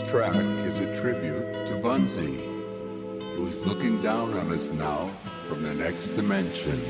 This track is a tribute to Bunzi, who is looking down on us now from the next dimension.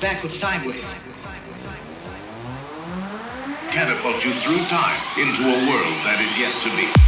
Backwards, sideways. Catapult you through time into a world that is yet to be.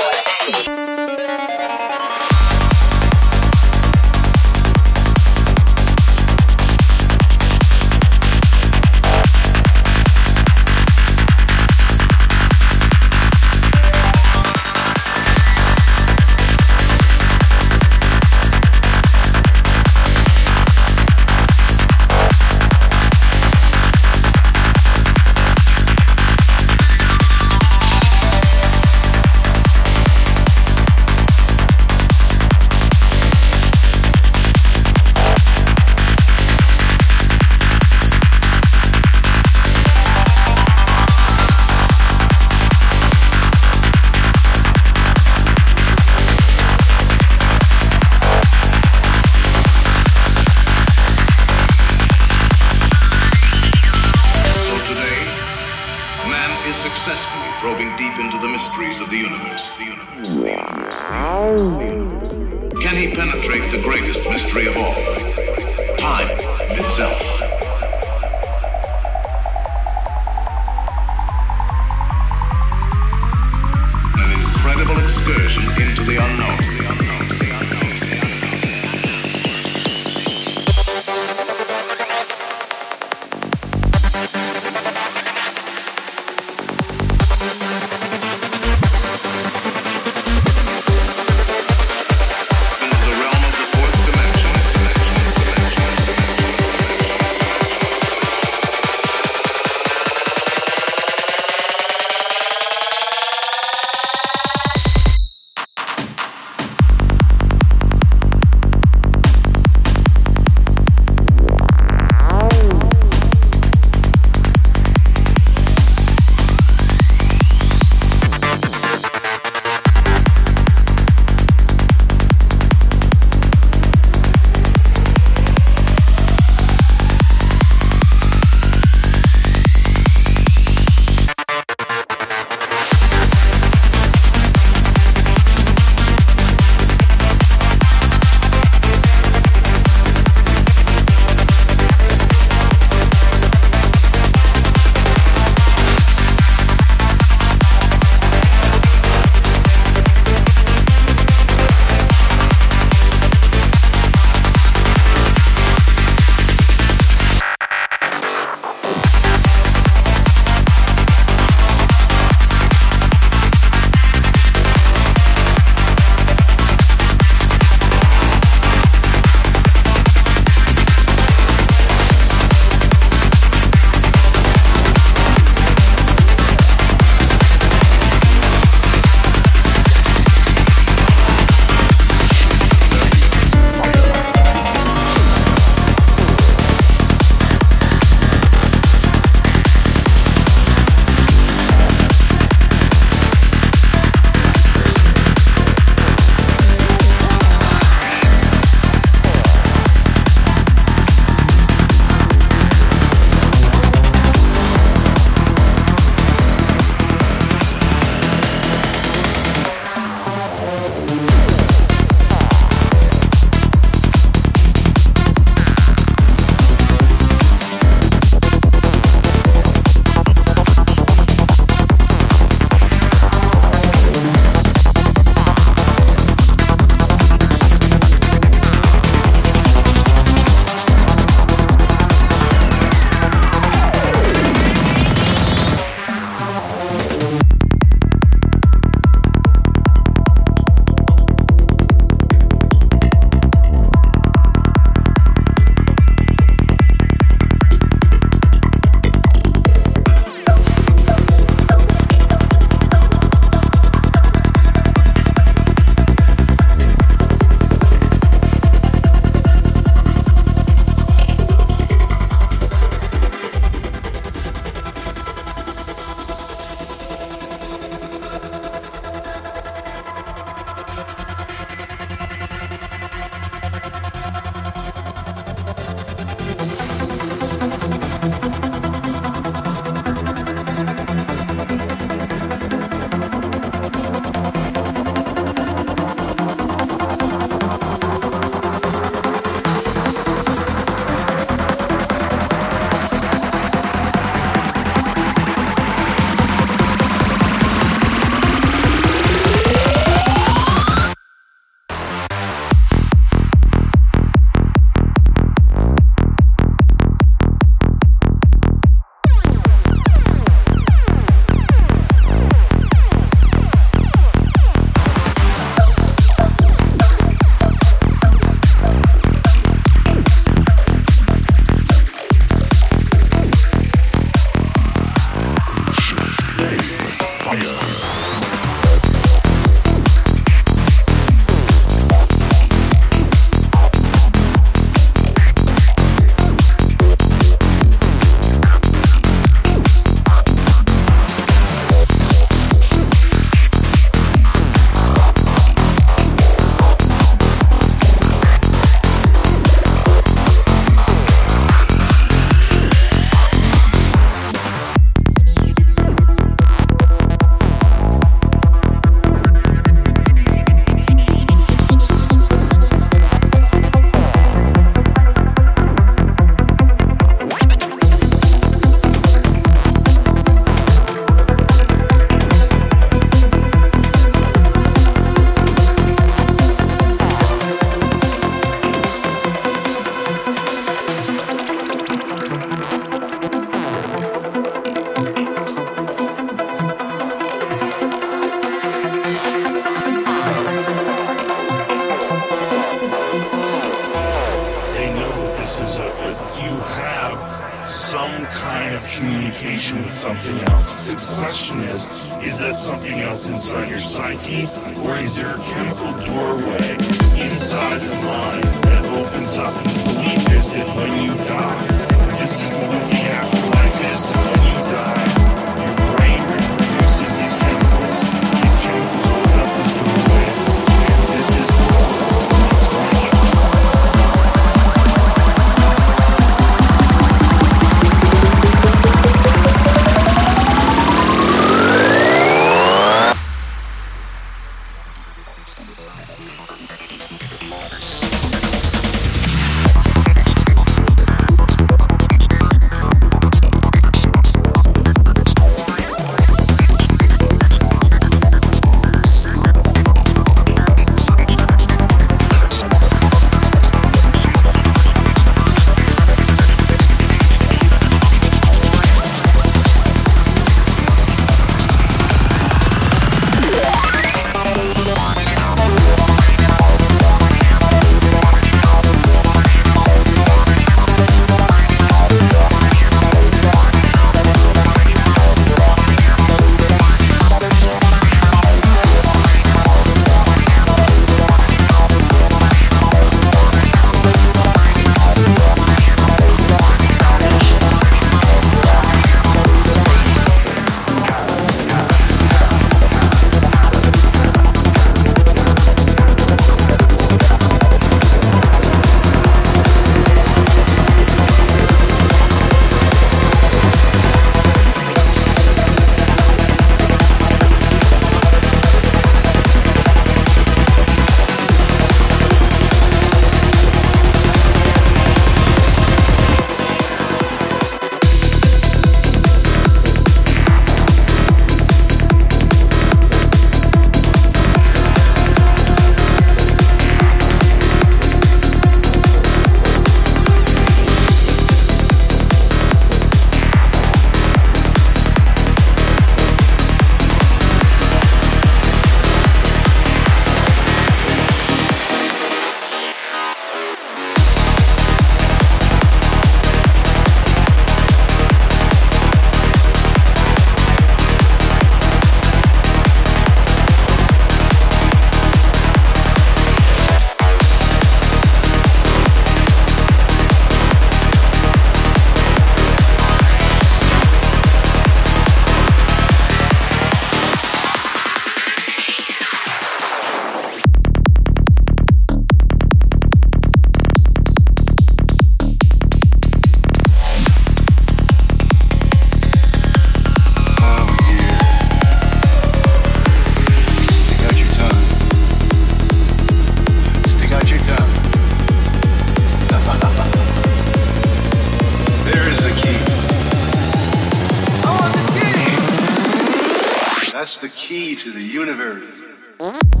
That's the key to the universe.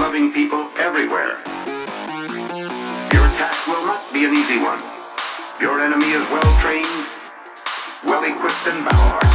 Liberty-loving people everywhere. Your task will not be an easy one. Your enemy is well trained, well equipped and battle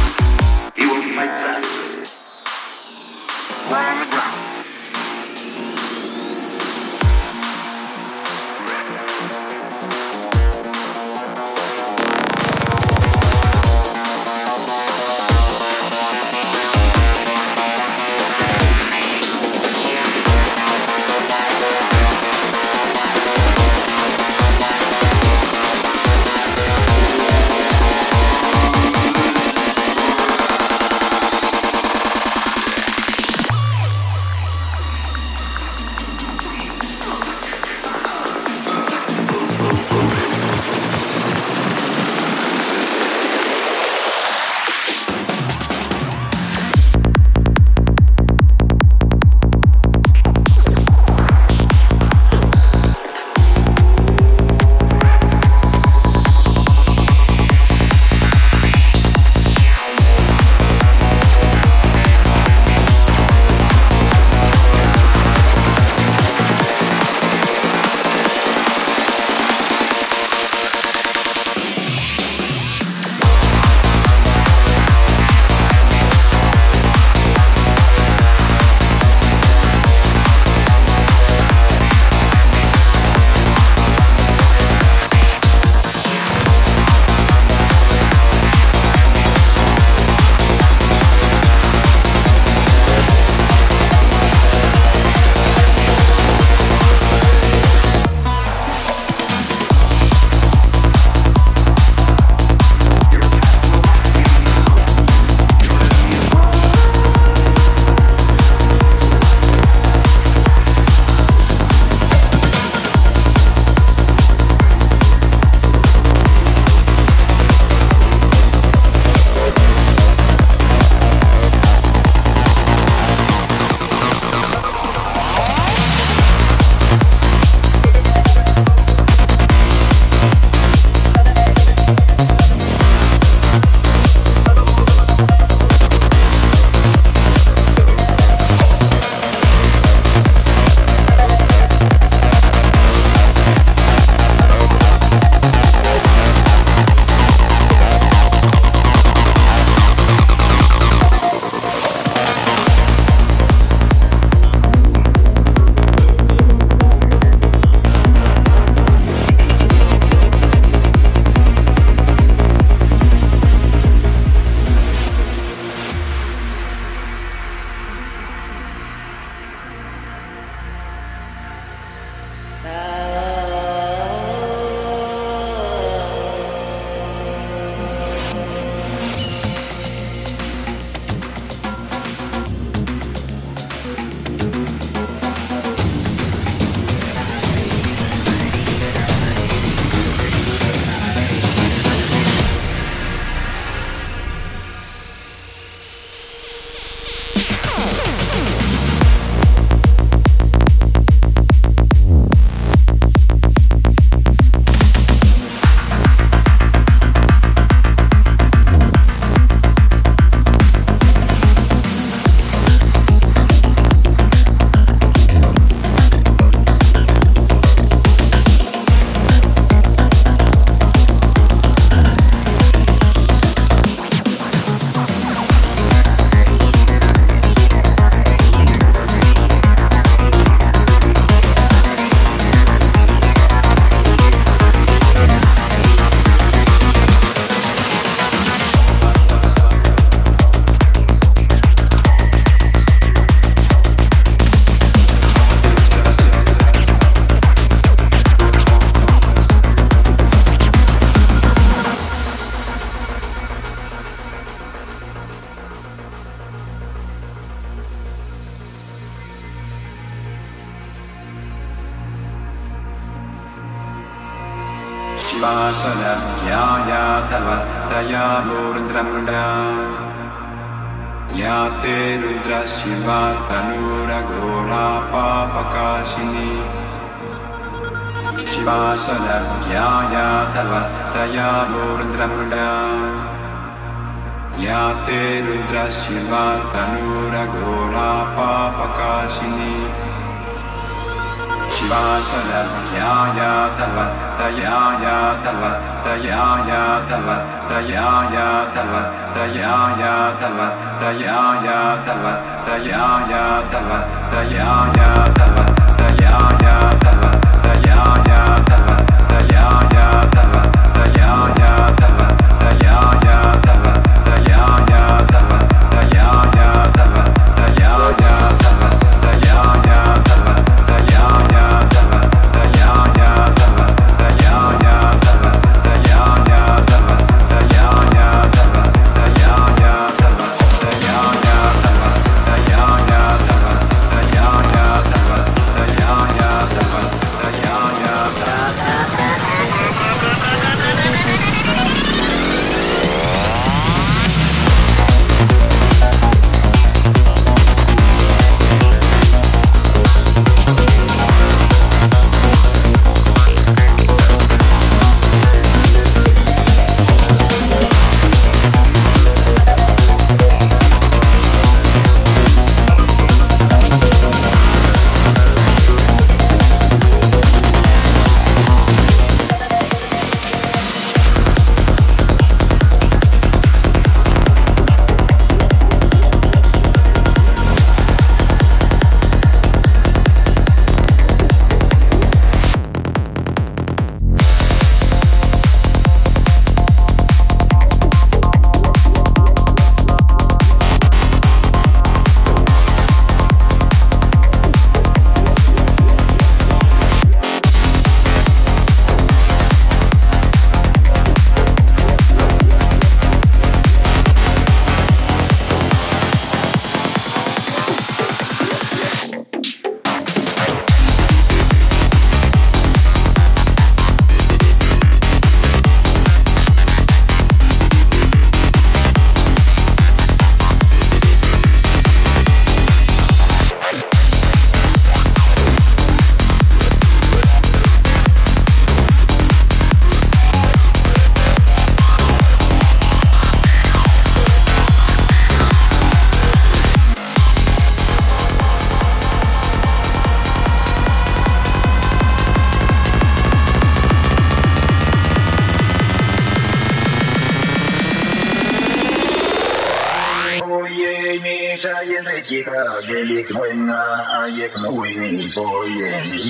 Shiva पापकासिनी शिवासर आया तव तय तव तय तव तय तव तय तव तय तव तय तव तय तव तय तव तय तव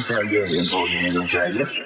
Hungarian you, Dragon.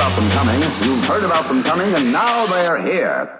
About them coming, you've heard about them coming, and now they're here.